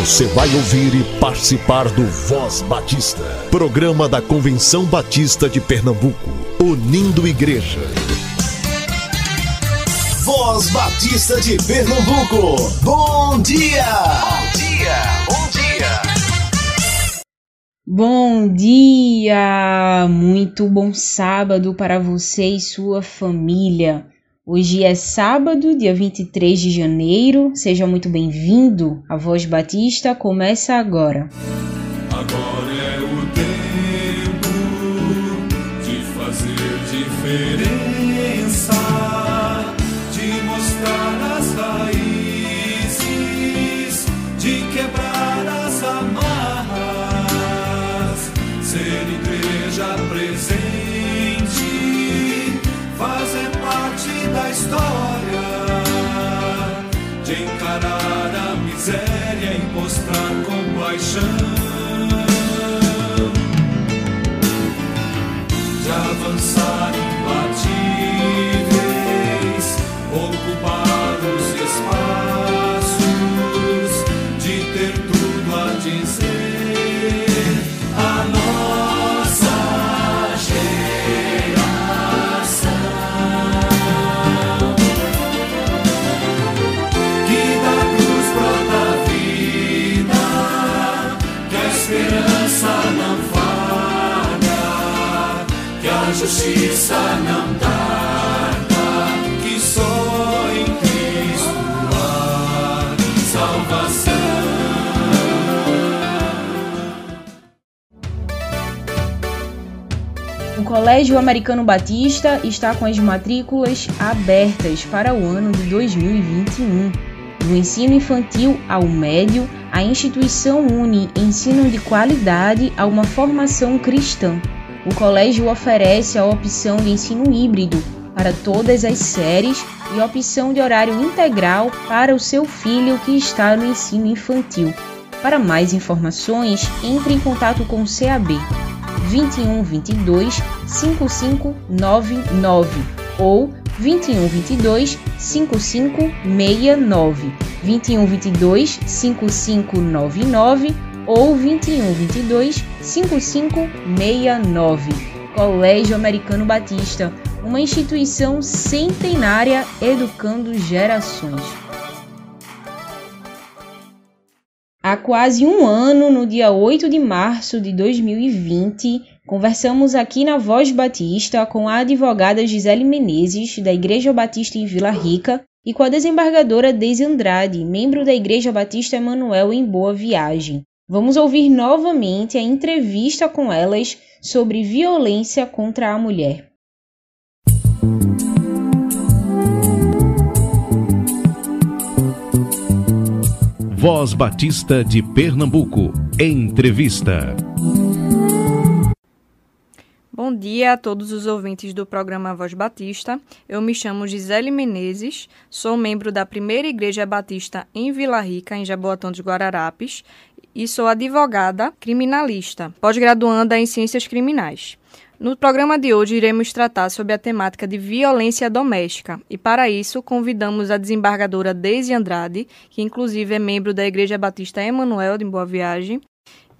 Você vai ouvir e participar do Voz Batista, programa da Convenção Batista de Pernambuco, unindo igreja. Voz Batista de Pernambuco, bom dia! Bom dia, bom dia! Bom dia! Muito bom sábado para você e sua família. Hoje é sábado, dia 23 de janeiro. Seja muito bem-vindo. A Voz Batista começa agora. Agora é o Colégio Americano Batista está com as matrículas abertas para o ano de 2021. Do ensino infantil ao médio, a instituição une ensino de qualidade a uma formação cristã. O colégio oferece a opção de ensino híbrido para todas as séries e opção de horário integral para o seu filho que está no ensino infantil. Para mais informações, entre em contato com o CAB 21 22 5599 ou 21 22 5569 21 22 5599 ou 21 22 5569 Colégio Americano Batista, uma instituição centenária educando gerações. Há quase um ano, no dia 8 de março de 2020, conversamos aqui na Voz Batista com a advogada Gisele Menezes, da Igreja Batista em Vila Rica, e com a desembargadora Deise Andrade, membro da Igreja Batista Emanuel em Boa Viagem. Vamos ouvir novamente a entrevista com elas sobre violência contra a mulher. Voz Batista de Pernambuco, entrevista. Bom dia a todos os ouvintes do programa Voz Batista. Eu me chamo Gisele Menezes, sou membro da Primeira Igreja Batista em Vila Rica, em Jaboatão dos Guararapes, e sou advogada criminalista, pós-graduanda em Ciências Criminais. No programa de hoje iremos tratar sobre a temática de violência doméstica e para isso convidamos a desembargadora Deise Andrade, que inclusive é membro da Igreja Batista Emanuel de Boa Viagem,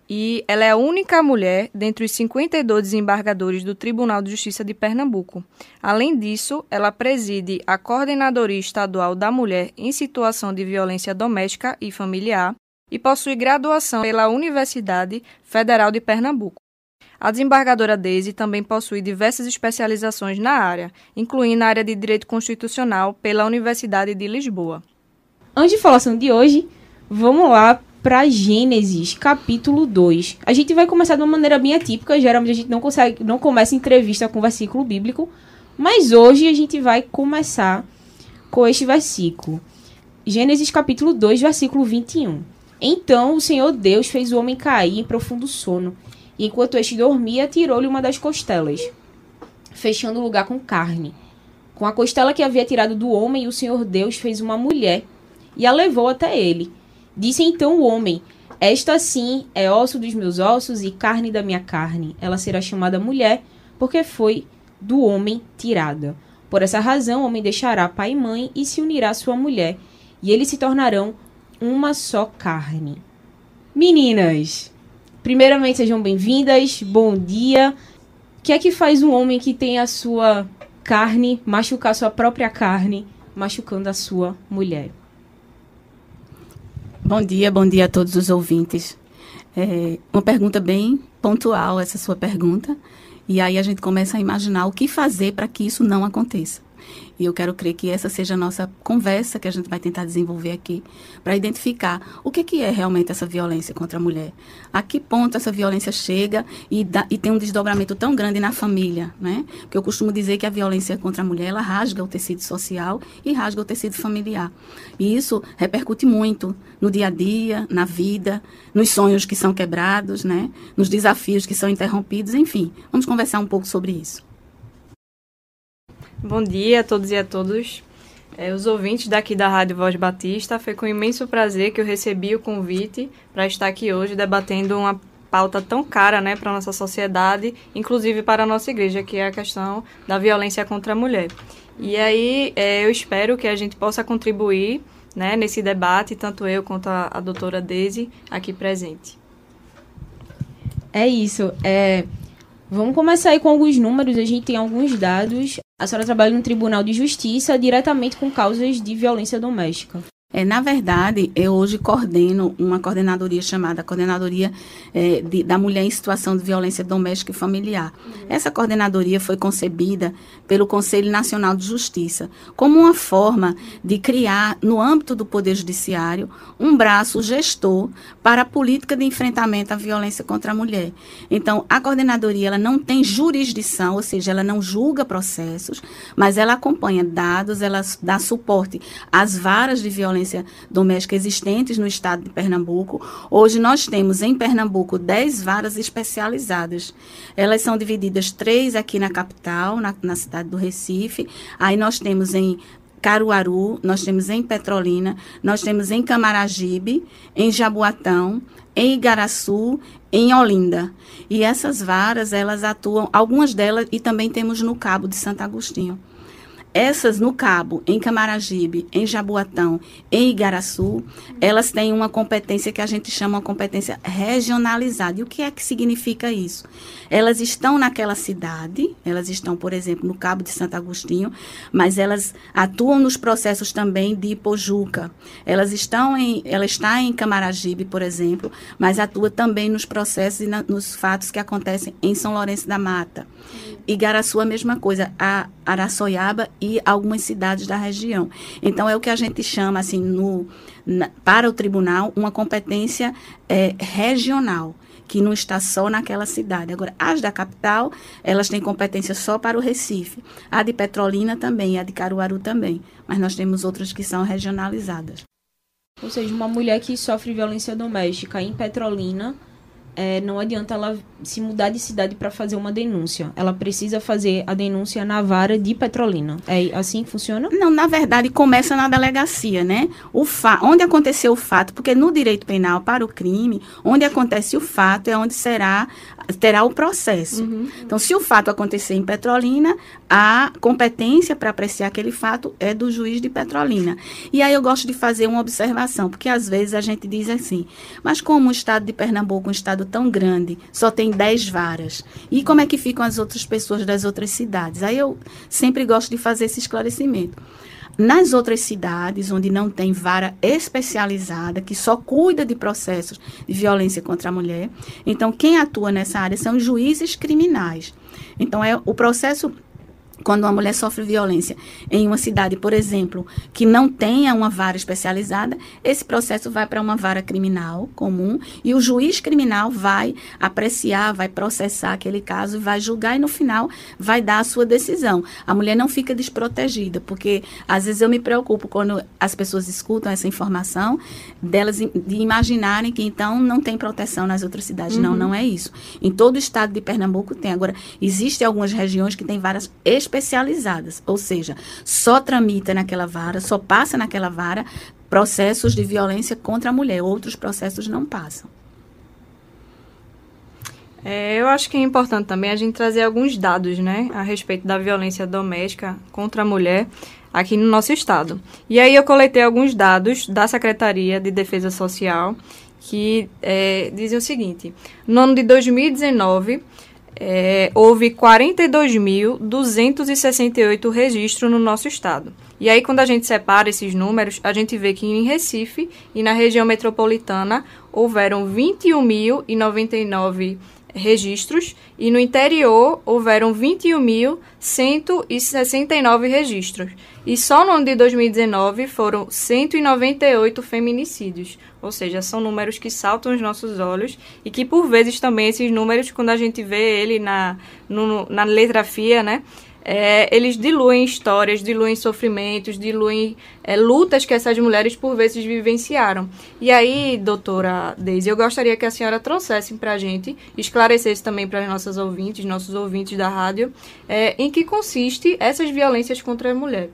e ela é a única mulher dentre os 52 desembargadores do Tribunal de Justiça de Pernambuco. Além disso, ela preside a Coordenadoria Estadual da Mulher em Situação de Violência Doméstica e Familiar e possui graduação pela Universidade Federal de Pernambuco. A desembargadora Deise também possui diversas especializações na área, incluindo a área de Direito Constitucional pela Universidade de Lisboa. Antes de falação de hoje, vamos lá para Gênesis, capítulo 2. A gente vai começar de uma maneira bem atípica, geralmente a gente não consegue, não começa entrevista com versículo bíblico, mas hoje a gente vai começar com este versículo. Gênesis capítulo 2, versículo 21. Então o Senhor Deus fez o homem cair em profundo sono, e enquanto este dormia, tirou-lhe uma das costelas, fechando o lugar com carne. Com a costela que havia tirado do homem, o Senhor Deus fez uma mulher e a levou até ele. Disse então o homem: Esta sim é osso dos meus ossos e carne da minha carne. Ela será chamada mulher, porque foi do homem tirada. Por essa razão, o homem deixará pai e mãe e se unirá à sua mulher, e eles se tornarão uma só carne. Meninas, primeiramente sejam bem-vindas, bom dia. O que é que faz um homem que tem a sua carne machucar sua própria carne, machucando a sua mulher? Bom dia, bom dia a todos os ouvintes. É uma pergunta bem pontual, essa sua pergunta. E aí a gente começa a imaginar o que fazer para que isso não aconteça. E eu quero crer que essa seja a nossa conversa que a gente vai tentar desenvolver aqui, para identificar o que, que é realmente essa violência contra a mulher. A que ponto essa violência chega e, dá, e tem um desdobramento tão grande na família, né? Porque eu costumo dizer que a violência contra a mulher, ela rasga o tecido social e rasga o tecido familiar. E isso repercute muito no dia a dia, na vida, nos sonhos que são quebrados, né? Nos desafios que são interrompidos, enfim. Vamos conversar um pouco sobre isso. Bom dia a todos e a todas. É, os ouvintes daqui da Rádio Voz Batista, foi com imenso prazer que eu recebi o convite para estar aqui hoje debatendo uma pauta tão cara né, para a nossa sociedade, inclusive para a nossa igreja, que é a questão da violência contra a mulher. E aí é, eu espero que a gente possa contribuir né, nesse debate, tanto eu quanto a, a doutora Daisy aqui presente. É isso. É, vamos começar aí com alguns números, a gente tem alguns dados. A senhora trabalha no Tribunal de Justiça diretamente com causas de violência doméstica. É, na verdade, eu hoje coordeno uma coordenadoria chamada Coordenadoria é, de, da Mulher em Situação de Violência Doméstica e Familiar. Uhum. Essa coordenadoria foi concebida pelo Conselho Nacional de Justiça como uma forma de criar, no âmbito do Poder Judiciário, um braço gestor para a política de enfrentamento à violência contra a mulher. Então, a coordenadoria ela não tem jurisdição, ou seja, ela não julga processos, mas ela acompanha dados, ela dá suporte às varas de violência violência doméstica existentes no estado de Pernambuco. Hoje nós temos em Pernambuco 10 varas especializadas. Elas são divididas três aqui na capital, na, na cidade do Recife. Aí nós temos em Caruaru, nós temos em Petrolina, nós temos em Camaragibe, em Jaboatão, em Igaraçu, em Olinda. E essas varas, elas atuam, algumas delas, e também temos no Cabo de Santo Agostinho. Essas no Cabo, em Camaragibe, em Jaboatão, em Igaraçu, elas têm uma competência que a gente chama uma competência regionalizada. E o que é que significa isso? Elas estão naquela cidade, elas estão, por exemplo, no Cabo de Santo Agostinho, mas elas atuam nos processos também de Ipojuca. Elas estão em, ela está em Camaragibe, por exemplo, mas atua também nos processos e na, nos fatos que acontecem em São Lourenço da Mata. Igaraçu a mesma coisa, a Araçoiaba e algumas cidades da região. Então é o que a gente chama assim no na, para o tribunal uma competência é, regional que não está só naquela cidade. Agora, as da capital, elas têm competência só para o Recife. A de Petrolina também, a de Caruaru também. Mas nós temos outras que são regionalizadas. Ou seja, uma mulher que sofre violência doméstica em Petrolina é, não adianta ela se mudar de cidade para fazer uma denúncia. Ela precisa fazer a denúncia na vara de Petrolina. É assim que funciona? Não, na verdade, começa na delegacia, né? O fa onde aconteceu o fato, porque no direito penal, para o crime, onde acontece o fato é onde será terá o processo. Uhum. Então, se o fato acontecer em Petrolina, a competência para apreciar aquele fato é do juiz de Petrolina. E aí eu gosto de fazer uma observação, porque às vezes a gente diz assim, mas como o estado de Pernambuco um estado estado tão grande, só tem 10 varas. E como é que ficam as outras pessoas das outras cidades? Aí eu sempre gosto de fazer esse esclarecimento. Nas outras cidades, onde não tem vara especializada, que só cuida de processos de violência contra a mulher, então quem atua nessa área são juízes criminais. Então, é o processo quando uma mulher sofre violência em uma cidade, por exemplo, que não tenha uma vara especializada, esse processo vai para uma vara criminal comum e o juiz criminal vai apreciar, vai processar aquele caso, vai julgar e no final vai dar a sua decisão. A mulher não fica desprotegida, porque às vezes eu me preocupo quando as pessoas escutam essa informação delas de imaginarem que então não tem proteção nas outras cidades. Uhum. Não, não é isso. Em todo o estado de Pernambuco tem. Agora, existem algumas regiões que têm varas especializadas ou seja, só tramita naquela vara, só passa naquela vara processos de violência contra a mulher, outros processos não passam. É, eu acho que é importante também a gente trazer alguns dados, né, a respeito da violência doméstica contra a mulher. aqui no nosso estado. E aí eu coletei alguns dados da Secretaria de Defesa Social que é, dizem o seguinte: no ano de 2019 é, houve 42.268 registros no nosso estado. E aí, quando a gente separa esses números, a gente vê que em Recife e na região metropolitana houveram 21.099 registros e no interior houveram 21.169 registros. E só no ano de 2019 foram 198 feminicídios. Ou seja, são números que saltam os nossos olhos e que por vezes também esses números, quando a gente vê ele na, no, na letra fia, né? É, eles diluem histórias, diluem sofrimentos, diluem é, lutas que essas mulheres por vezes vivenciaram. E aí, doutora Deise, eu gostaria que a senhora trouxesse para a gente, esclarecesse também para as nossas ouvintes, nossos ouvintes da rádio, é, em que consiste essas violências contra a mulher.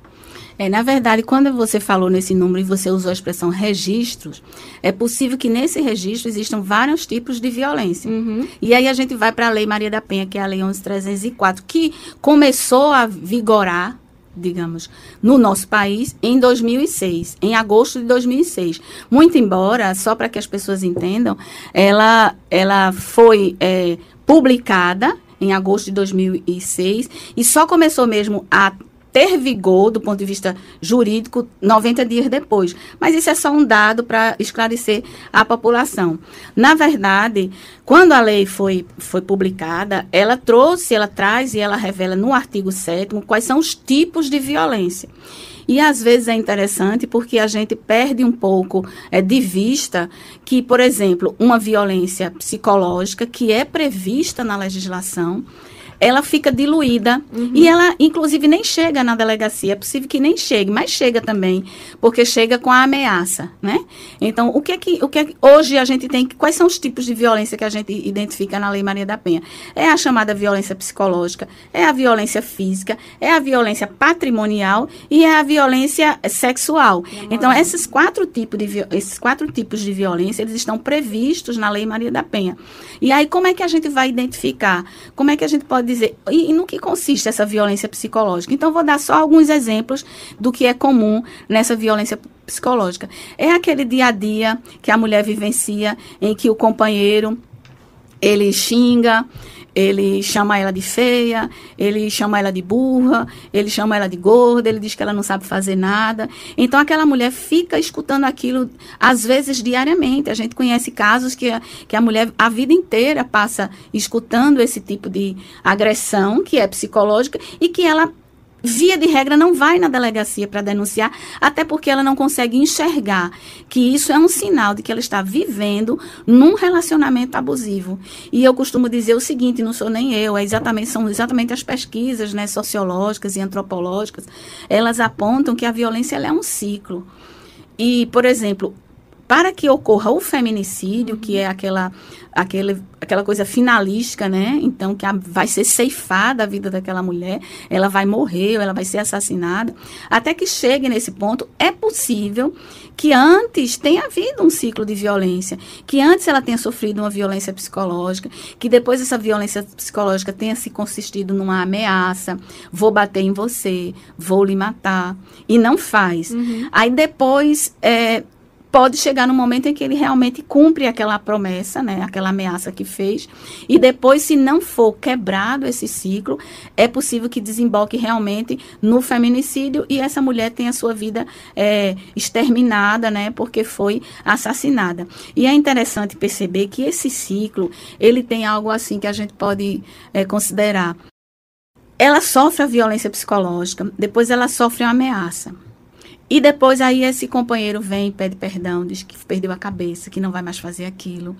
É, na verdade, quando você falou nesse número e você usou a expressão registros, é possível que nesse registro existam vários tipos de violência. Uhum. E aí a gente vai para a Lei Maria da Penha, que é a Lei 11.304, que começou a vigorar digamos, no nosso país em 2006, em agosto de 2006. Muito embora, só para que as pessoas entendam, ela, ela foi é, publicada em agosto de 2006 e só começou mesmo a ter vigor do ponto de vista jurídico 90 dias depois. Mas isso é só um dado para esclarecer a população. Na verdade, quando a lei foi, foi publicada, ela trouxe, ela traz e ela revela no artigo 7 quais são os tipos de violência. E às vezes é interessante porque a gente perde um pouco é, de vista que, por exemplo, uma violência psicológica que é prevista na legislação, ela fica diluída uhum. e ela, inclusive, nem chega na delegacia. É possível que nem chegue, mas chega também, porque chega com a ameaça, né? Então, o que é que, o que, é que hoje a gente tem? Quais são os tipos de violência que a gente identifica na Lei Maria da Penha? É a chamada violência psicológica, é a violência física, é a violência patrimonial e é a violência sexual. Então, esses quatro tipos de esses quatro tipos de violência, eles estão previstos na Lei Maria da Penha. E aí, como é que a gente vai identificar? Como é que a gente pode dizer, e, e no que consiste essa violência psicológica? Então, vou dar só alguns exemplos do que é comum nessa violência psicológica. É aquele dia a dia que a mulher vivencia em que o companheiro ele xinga, ele chama ela de feia, ele chama ela de burra, ele chama ela de gorda, ele diz que ela não sabe fazer nada. Então aquela mulher fica escutando aquilo, às vezes diariamente. A gente conhece casos que a, que a mulher a vida inteira passa escutando esse tipo de agressão, que é psicológica, e que ela via de regra, não vai na delegacia para denunciar, até porque ela não consegue enxergar que isso é um sinal de que ela está vivendo num relacionamento abusivo. E eu costumo dizer o seguinte, não sou nem eu, é exatamente, são exatamente as pesquisas né, sociológicas e antropológicas, elas apontam que a violência é um ciclo. E, por exemplo, para que ocorra o feminicídio, que é aquela, aquele, aquela coisa finalística, né? Então, que a, vai ser ceifada a vida daquela mulher, ela vai morrer, ou ela vai ser assassinada. Até que chegue nesse ponto, é possível que antes tenha havido um ciclo de violência, que antes ela tenha sofrido uma violência psicológica, que depois essa violência psicológica tenha se consistido numa ameaça, vou bater em você, vou lhe matar, e não faz. Uhum. Aí depois. É, pode chegar no momento em que ele realmente cumpre aquela promessa, né, aquela ameaça que fez, e depois, se não for quebrado esse ciclo, é possível que desemboque realmente no feminicídio e essa mulher tenha sua vida é, exterminada, né, porque foi assassinada. E é interessante perceber que esse ciclo, ele tem algo assim que a gente pode é, considerar. Ela sofre a violência psicológica, depois ela sofre uma ameaça. E depois aí esse companheiro vem, pede perdão, diz que perdeu a cabeça, que não vai mais fazer aquilo,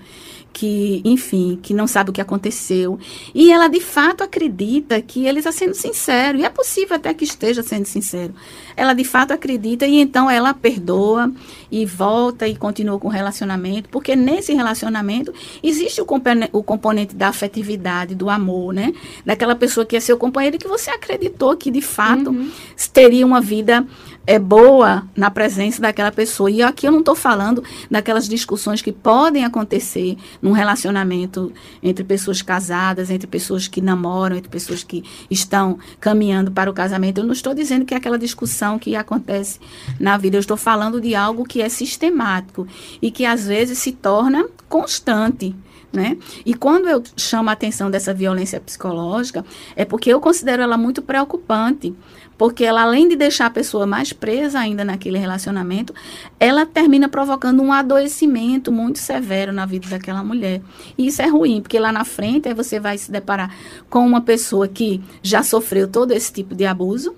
que, enfim, que não sabe o que aconteceu. E ela de fato acredita que ele está sendo sincero, e é possível até que esteja sendo sincero. Ela de fato acredita e então ela perdoa e volta e continua com o relacionamento, porque nesse relacionamento existe o, componente, o componente da afetividade, do amor, né? Daquela pessoa que é seu companheiro e que você acreditou que de fato uhum. teria uma vida é boa na presença daquela pessoa. E aqui eu não estou falando daquelas discussões que podem acontecer num relacionamento entre pessoas casadas, entre pessoas que namoram, entre pessoas que estão caminhando para o casamento. Eu não estou dizendo que é aquela discussão que acontece na vida. Eu estou falando de algo que é sistemático e que às vezes se torna constante. Né? E quando eu chamo a atenção dessa violência psicológica, é porque eu considero ela muito preocupante, porque ela, além de deixar a pessoa mais presa ainda naquele relacionamento, ela termina provocando um adoecimento muito severo na vida daquela mulher. E isso é ruim, porque lá na frente aí você vai se deparar com uma pessoa que já sofreu todo esse tipo de abuso,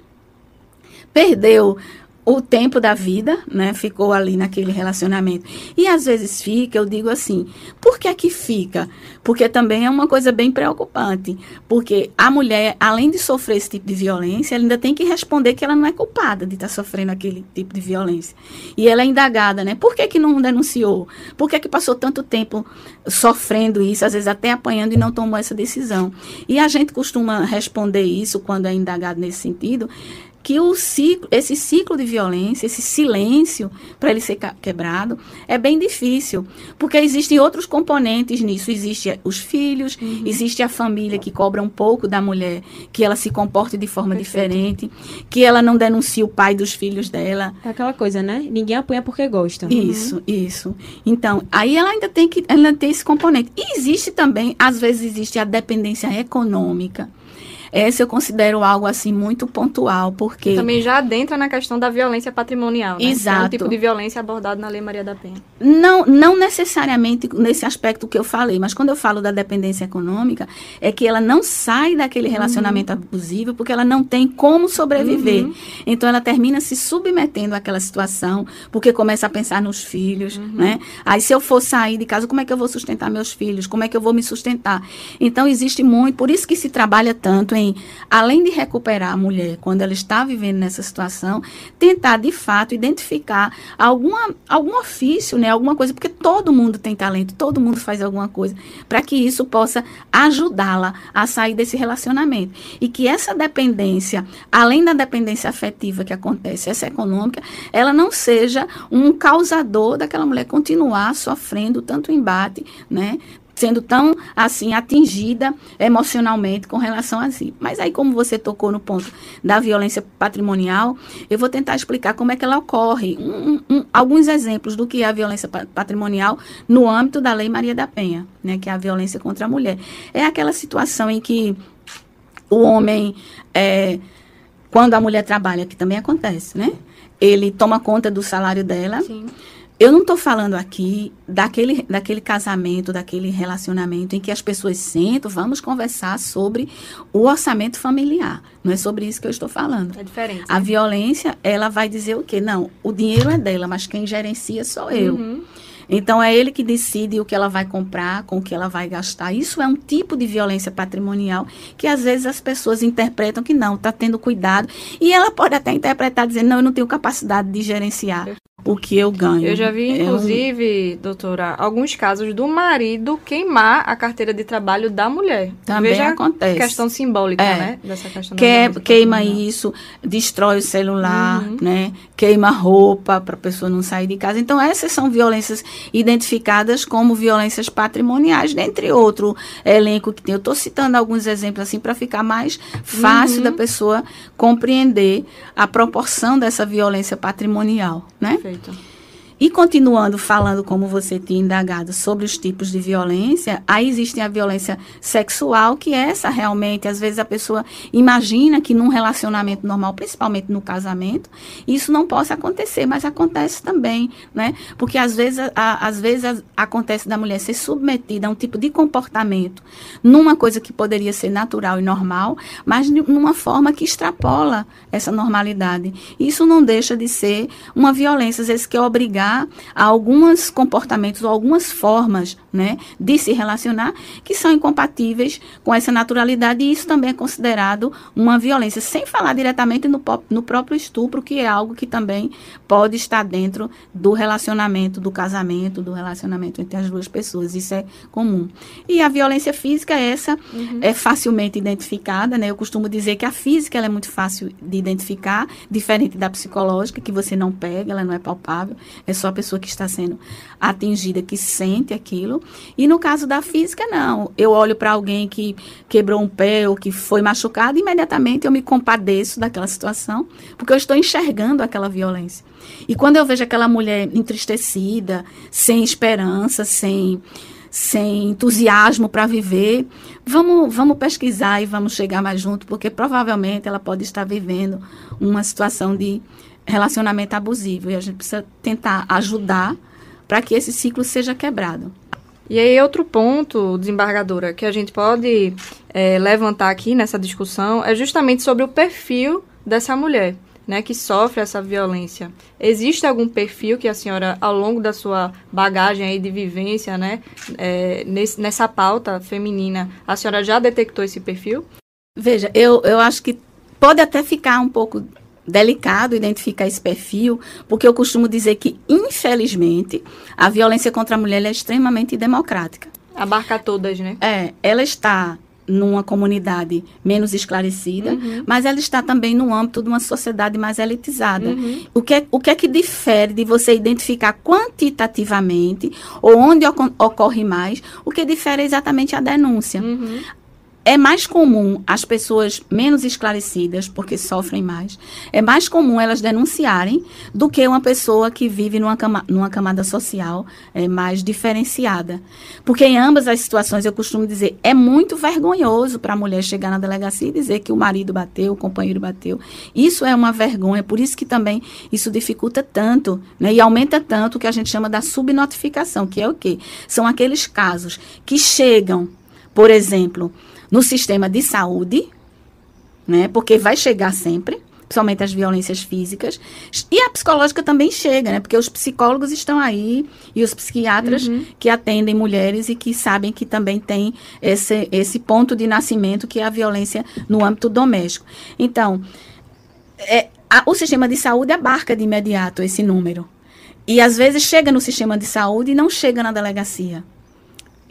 perdeu o tempo da vida, né, ficou ali naquele relacionamento. E às vezes fica, eu digo assim, por que é que fica? Porque também é uma coisa bem preocupante, porque a mulher, além de sofrer esse tipo de violência, ela ainda tem que responder que ela não é culpada de estar tá sofrendo aquele tipo de violência. E ela é indagada, né? Por que que não denunciou? Por que que passou tanto tempo sofrendo isso, às vezes até apanhando e não tomou essa decisão? E a gente costuma responder isso quando é indagado nesse sentido, que o ciclo, esse ciclo de violência, esse silêncio para ele ser quebrado, é bem difícil, porque existem outros componentes nisso. Existe os filhos, uhum. existe a família que cobra um pouco da mulher, que ela se comporte de forma Perfeito. diferente, que ela não denuncie o pai dos filhos dela. É aquela coisa, né? Ninguém apanha porque gosta. Isso, uhum. isso. Então, aí ela ainda tem que ela tem esse componente. E existe também, às vezes existe a dependência econômica essa eu considero algo assim muito pontual, porque. Também já adentra na questão da violência patrimonial, né? Exato. Que é um tipo de violência abordado na Lei Maria da Penha. Não, não necessariamente nesse aspecto que eu falei, mas quando eu falo da dependência econômica, é que ela não sai daquele uhum. relacionamento uhum. abusivo porque ela não tem como sobreviver. Uhum. Então ela termina se submetendo àquela situação, porque começa a pensar nos filhos, uhum. né? Aí se eu for sair de casa, como é que eu vou sustentar meus filhos? Como é que eu vou me sustentar? Então existe muito, por isso que se trabalha tanto em além de recuperar a mulher quando ela está vivendo nessa situação, tentar de fato identificar alguma, algum ofício, né, alguma coisa, porque todo mundo tem talento, todo mundo faz alguma coisa, para que isso possa ajudá-la a sair desse relacionamento. E que essa dependência, além da dependência afetiva que acontece, essa econômica, ela não seja um causador daquela mulher continuar sofrendo tanto embate, né, sendo tão assim atingida emocionalmente com relação a si. Mas aí como você tocou no ponto da violência patrimonial, eu vou tentar explicar como é que ela ocorre, um, um, alguns exemplos do que é a violência patrimonial no âmbito da Lei Maria da Penha, né, que é a violência contra a mulher. É aquela situação em que o homem é, quando a mulher trabalha, que também acontece, né? Ele toma conta do salário dela. Sim eu não estou falando aqui daquele, daquele casamento, daquele relacionamento em que as pessoas sentam, vamos conversar sobre o orçamento familiar. Não é sobre isso que eu estou falando. É diferente. A né? violência, ela vai dizer o quê? Não, o dinheiro é dela, mas quem gerencia sou eu. Uhum. Então é ele que decide o que ela vai comprar, com o que ela vai gastar. Isso é um tipo de violência patrimonial que às vezes as pessoas interpretam que não, está tendo cuidado. E ela pode até interpretar dizendo, não, eu não tenho capacidade de gerenciar o que eu ganho. Eu já vi, inclusive, é um... doutora, alguns casos do marido queimar a carteira de trabalho da mulher. Também Veja acontece. questão simbólica, é. né? Dessa questão que, queima isso, destrói o celular, uhum. né? Queima roupa para a pessoa não sair de casa. Então, essas são violências identificadas como violências patrimoniais, dentre outro elenco que tem. Eu estou citando alguns exemplos assim para ficar mais fácil uhum. da pessoa compreender a proporção dessa violência patrimonial, né? Perfeito. E continuando falando como você tinha indagado sobre os tipos de violência, aí existe a violência sexual, que é essa realmente, às vezes a pessoa imagina que num relacionamento normal, principalmente no casamento, isso não possa acontecer, mas acontece também, né? Porque às vezes, a, às vezes acontece da mulher ser submetida a um tipo de comportamento numa coisa que poderia ser natural e normal, mas numa forma que extrapola essa normalidade. Isso não deixa de ser uma violência, às vezes que é obrigada a alguns comportamentos algumas formas né, de se relacionar que são incompatíveis com essa naturalidade e isso também é considerado uma violência, sem falar diretamente no, no próprio estupro, que é algo que também pode estar dentro do relacionamento, do casamento, do relacionamento entre as duas pessoas. Isso é comum. E a violência física, essa uhum. é facilmente identificada, né? Eu costumo dizer que a física é muito fácil de identificar, diferente da psicológica, que você não pega, ela não é palpável, é só a pessoa que está sendo atingida que sente aquilo. E no caso da física, não. Eu olho para alguém que quebrou um pé ou que foi machucado, imediatamente eu me compadeço daquela situação, porque eu estou enxergando aquela violência. E quando eu vejo aquela mulher entristecida, sem esperança, sem sem entusiasmo para viver, vamos, vamos pesquisar e vamos chegar mais junto, porque provavelmente ela pode estar vivendo uma situação de relacionamento abusivo e a gente precisa tentar ajudar para que esse ciclo seja quebrado. E aí, outro ponto, desembargadora, que a gente pode é, levantar aqui nessa discussão é justamente sobre o perfil dessa mulher né, que sofre essa violência. Existe algum perfil que a senhora, ao longo da sua bagagem aí de vivência, né, é, nesse, nessa pauta feminina, a senhora já detectou esse perfil? Veja, eu, eu acho que pode até ficar um pouco delicado identificar esse perfil, porque eu costumo dizer que, infelizmente, a violência contra a mulher é extremamente democrática. Abarca todas, né? É, ela está numa comunidade menos esclarecida, uhum. mas ela está também no âmbito de uma sociedade mais elitizada. Uhum. O, que é, o que é que difere de você identificar quantitativamente ou onde ocorre mais? O que difere é exatamente a denúncia. Uhum é mais comum as pessoas menos esclarecidas, porque sofrem mais, é mais comum elas denunciarem do que uma pessoa que vive numa, cama, numa camada social é, mais diferenciada. Porque em ambas as situações, eu costumo dizer, é muito vergonhoso para a mulher chegar na delegacia e dizer que o marido bateu, o companheiro bateu. Isso é uma vergonha, por isso que também isso dificulta tanto né, e aumenta tanto o que a gente chama da subnotificação, que é o quê? São aqueles casos que chegam, por exemplo, no sistema de saúde, né? Porque vai chegar sempre, principalmente as violências físicas. E a psicológica também chega, né? Porque os psicólogos estão aí e os psiquiatras uhum. que atendem mulheres e que sabem que também tem esse, esse ponto de nascimento que é a violência no âmbito doméstico. Então, é, a, o sistema de saúde abarca de imediato esse número. E às vezes chega no sistema de saúde e não chega na delegacia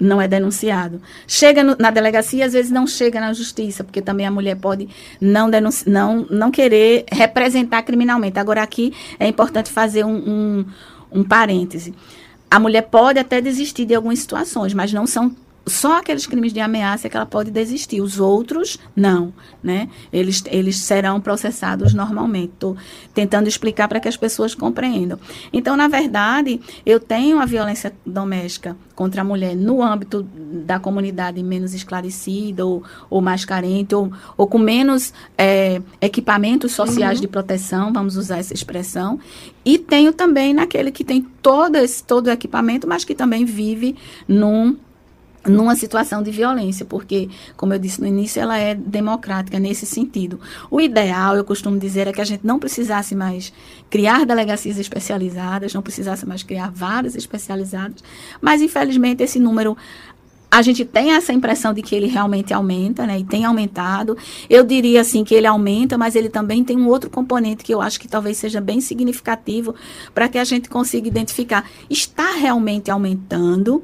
não é denunciado. Chega no, na delegacia, às vezes não chega na justiça, porque também a mulher pode não, não, não querer representar criminalmente. Agora, aqui é importante fazer um, um, um parêntese. A mulher pode até desistir de algumas situações, mas não são só aqueles crimes de ameaça que ela pode desistir. Os outros, não. Né? Eles, eles serão processados normalmente. Estou tentando explicar para que as pessoas compreendam. Então, na verdade, eu tenho a violência doméstica contra a mulher no âmbito da comunidade menos esclarecida ou, ou mais carente, ou, ou com menos é, equipamentos sociais uhum. de proteção, vamos usar essa expressão. E tenho também naquele que tem todo, esse, todo o equipamento, mas que também vive num numa situação de violência, porque, como eu disse no início, ela é democrática nesse sentido. O ideal, eu costumo dizer, é que a gente não precisasse mais criar delegacias especializadas, não precisasse mais criar várias especializadas, mas, infelizmente, esse número a gente tem essa impressão de que ele realmente aumenta, né? E tem aumentado. Eu diria assim que ele aumenta, mas ele também tem um outro componente que eu acho que talvez seja bem significativo para que a gente consiga identificar. Está realmente aumentando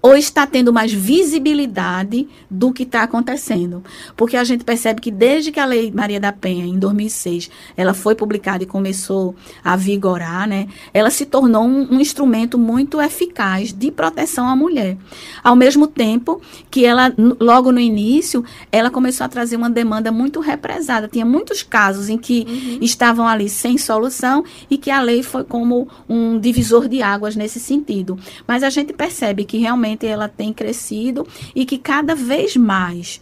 ou está tendo mais visibilidade do que está acontecendo. Porque a gente percebe que desde que a Lei Maria da Penha, em 2006, ela foi publicada e começou a vigorar, né, ela se tornou um, um instrumento muito eficaz de proteção à mulher. Ao mesmo tempo que ela, logo no início, ela começou a trazer uma demanda muito represada. Tinha muitos casos em que uhum. estavam ali sem solução e que a lei foi como um divisor de águas nesse sentido. Mas a gente percebe que realmente realmente ela tem crescido e que cada vez mais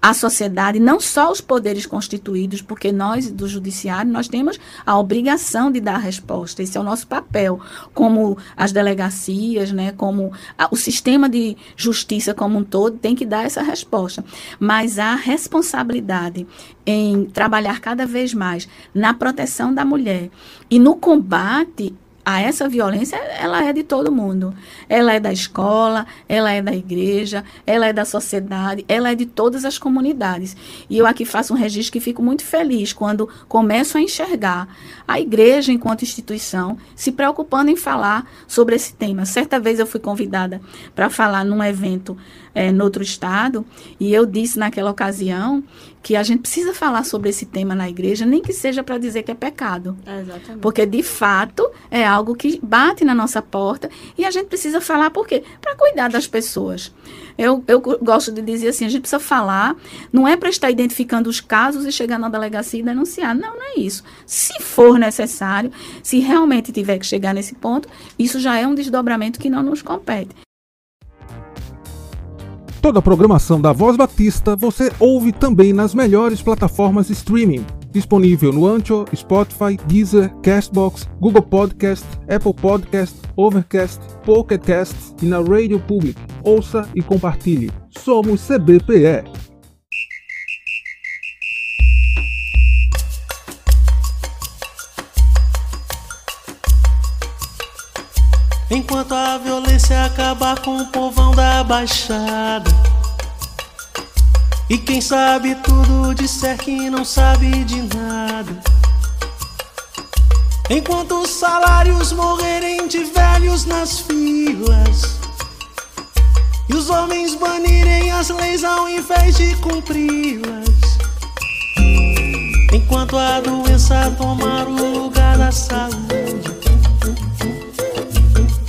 a sociedade, não só os poderes constituídos, porque nós do judiciário nós temos a obrigação de dar resposta. Esse é o nosso papel, como as delegacias, né, como a, o sistema de justiça como um todo tem que dar essa resposta. Mas a responsabilidade em trabalhar cada vez mais na proteção da mulher e no combate a essa violência, ela é de todo mundo. Ela é da escola, ela é da igreja, ela é da sociedade, ela é de todas as comunidades. E eu aqui faço um registro que fico muito feliz quando começo a enxergar a igreja, enquanto instituição, se preocupando em falar sobre esse tema. Certa vez eu fui convidada para falar num evento é, no outro estado, e eu disse naquela ocasião que a gente precisa falar sobre esse tema na igreja, nem que seja para dizer que é pecado. Exatamente. Porque, de fato, é algo que bate na nossa porta e a gente precisa falar por quê? Para cuidar das pessoas. Eu, eu gosto de dizer assim, a gente precisa falar, não é para estar identificando os casos e chegar na delegacia e denunciar. Não, não é isso. Se for necessário, se realmente tiver que chegar nesse ponto, isso já é um desdobramento que não nos compete. Toda a programação da Voz Batista você ouve também nas melhores plataformas streaming. Disponível no Ancho, Spotify, Deezer, Castbox, Google Podcast, Apple Podcast, Overcast, Pocket Cast e na Radio Public. Ouça e compartilhe. Somos CBPE. Enquanto a violência acabar com o povão da baixada. E quem sabe tudo disser que não sabe de nada. Enquanto os salários morrerem de velhos nas filas. E os homens banirem as leis ao invés de cumpri-las. Enquanto a doença tomar o lugar da saúde.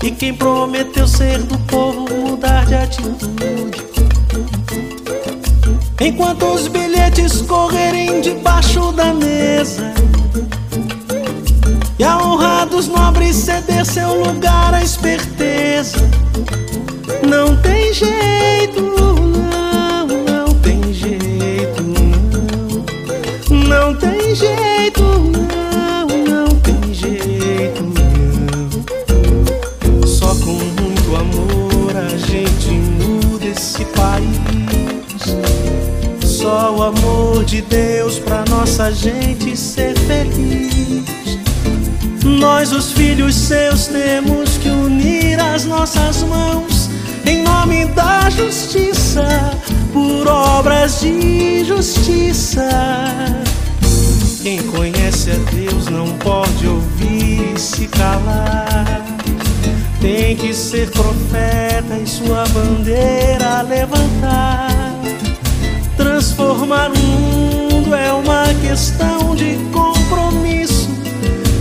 E quem prometeu ser do povo mudar de atitude. Enquanto os bilhetes correrem debaixo da mesa. E a honra dos nobres ceder seu lugar à esperteza. Não tem jeito, não, não tem jeito, não. Não tem jeito, Só o amor de Deus pra nossa gente ser feliz. Nós, os filhos seus, temos que unir as nossas mãos em nome da justiça, por obras de justiça. Quem conhece a Deus não pode ouvir e se calar. Tem que ser profeta e sua bandeira levantar. Transformar o mundo é uma questão de compromisso.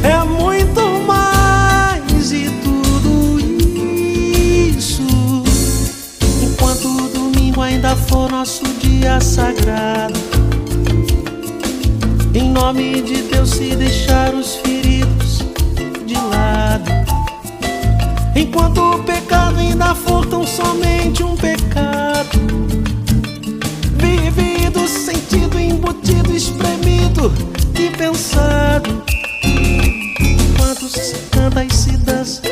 É muito mais e tudo isso. Enquanto o domingo ainda for nosso dia sagrado. Em nome de Deus, se deixar os feridos de lado. Enquanto o pecado ainda for tão somente um pecado. Embutido, espremido e pensado. Enquanto se canta e se dança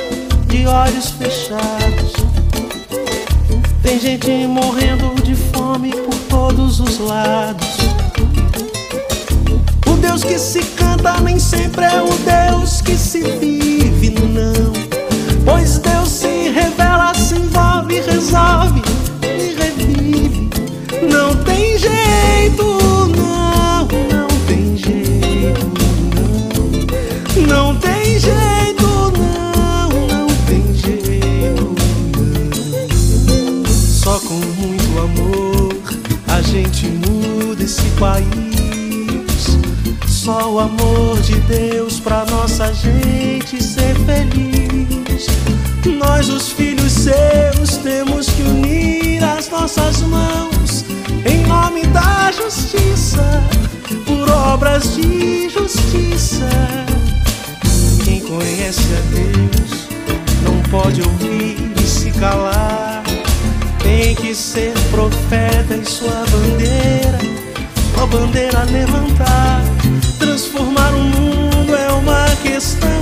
de olhos fechados. Tem gente morrendo de fome por todos os lados. O Deus que se canta nem sempre é o Deus que se vive, não. Muda esse país. Só o amor de Deus pra nossa gente ser feliz. Nós, os filhos seus, temos que unir as nossas mãos em nome da justiça, por obras de justiça. Quem conhece a Deus não pode ouvir e se calar. Tem que ser profeta e sua bandeira, sua bandeira levantar. Transformar o mundo é uma questão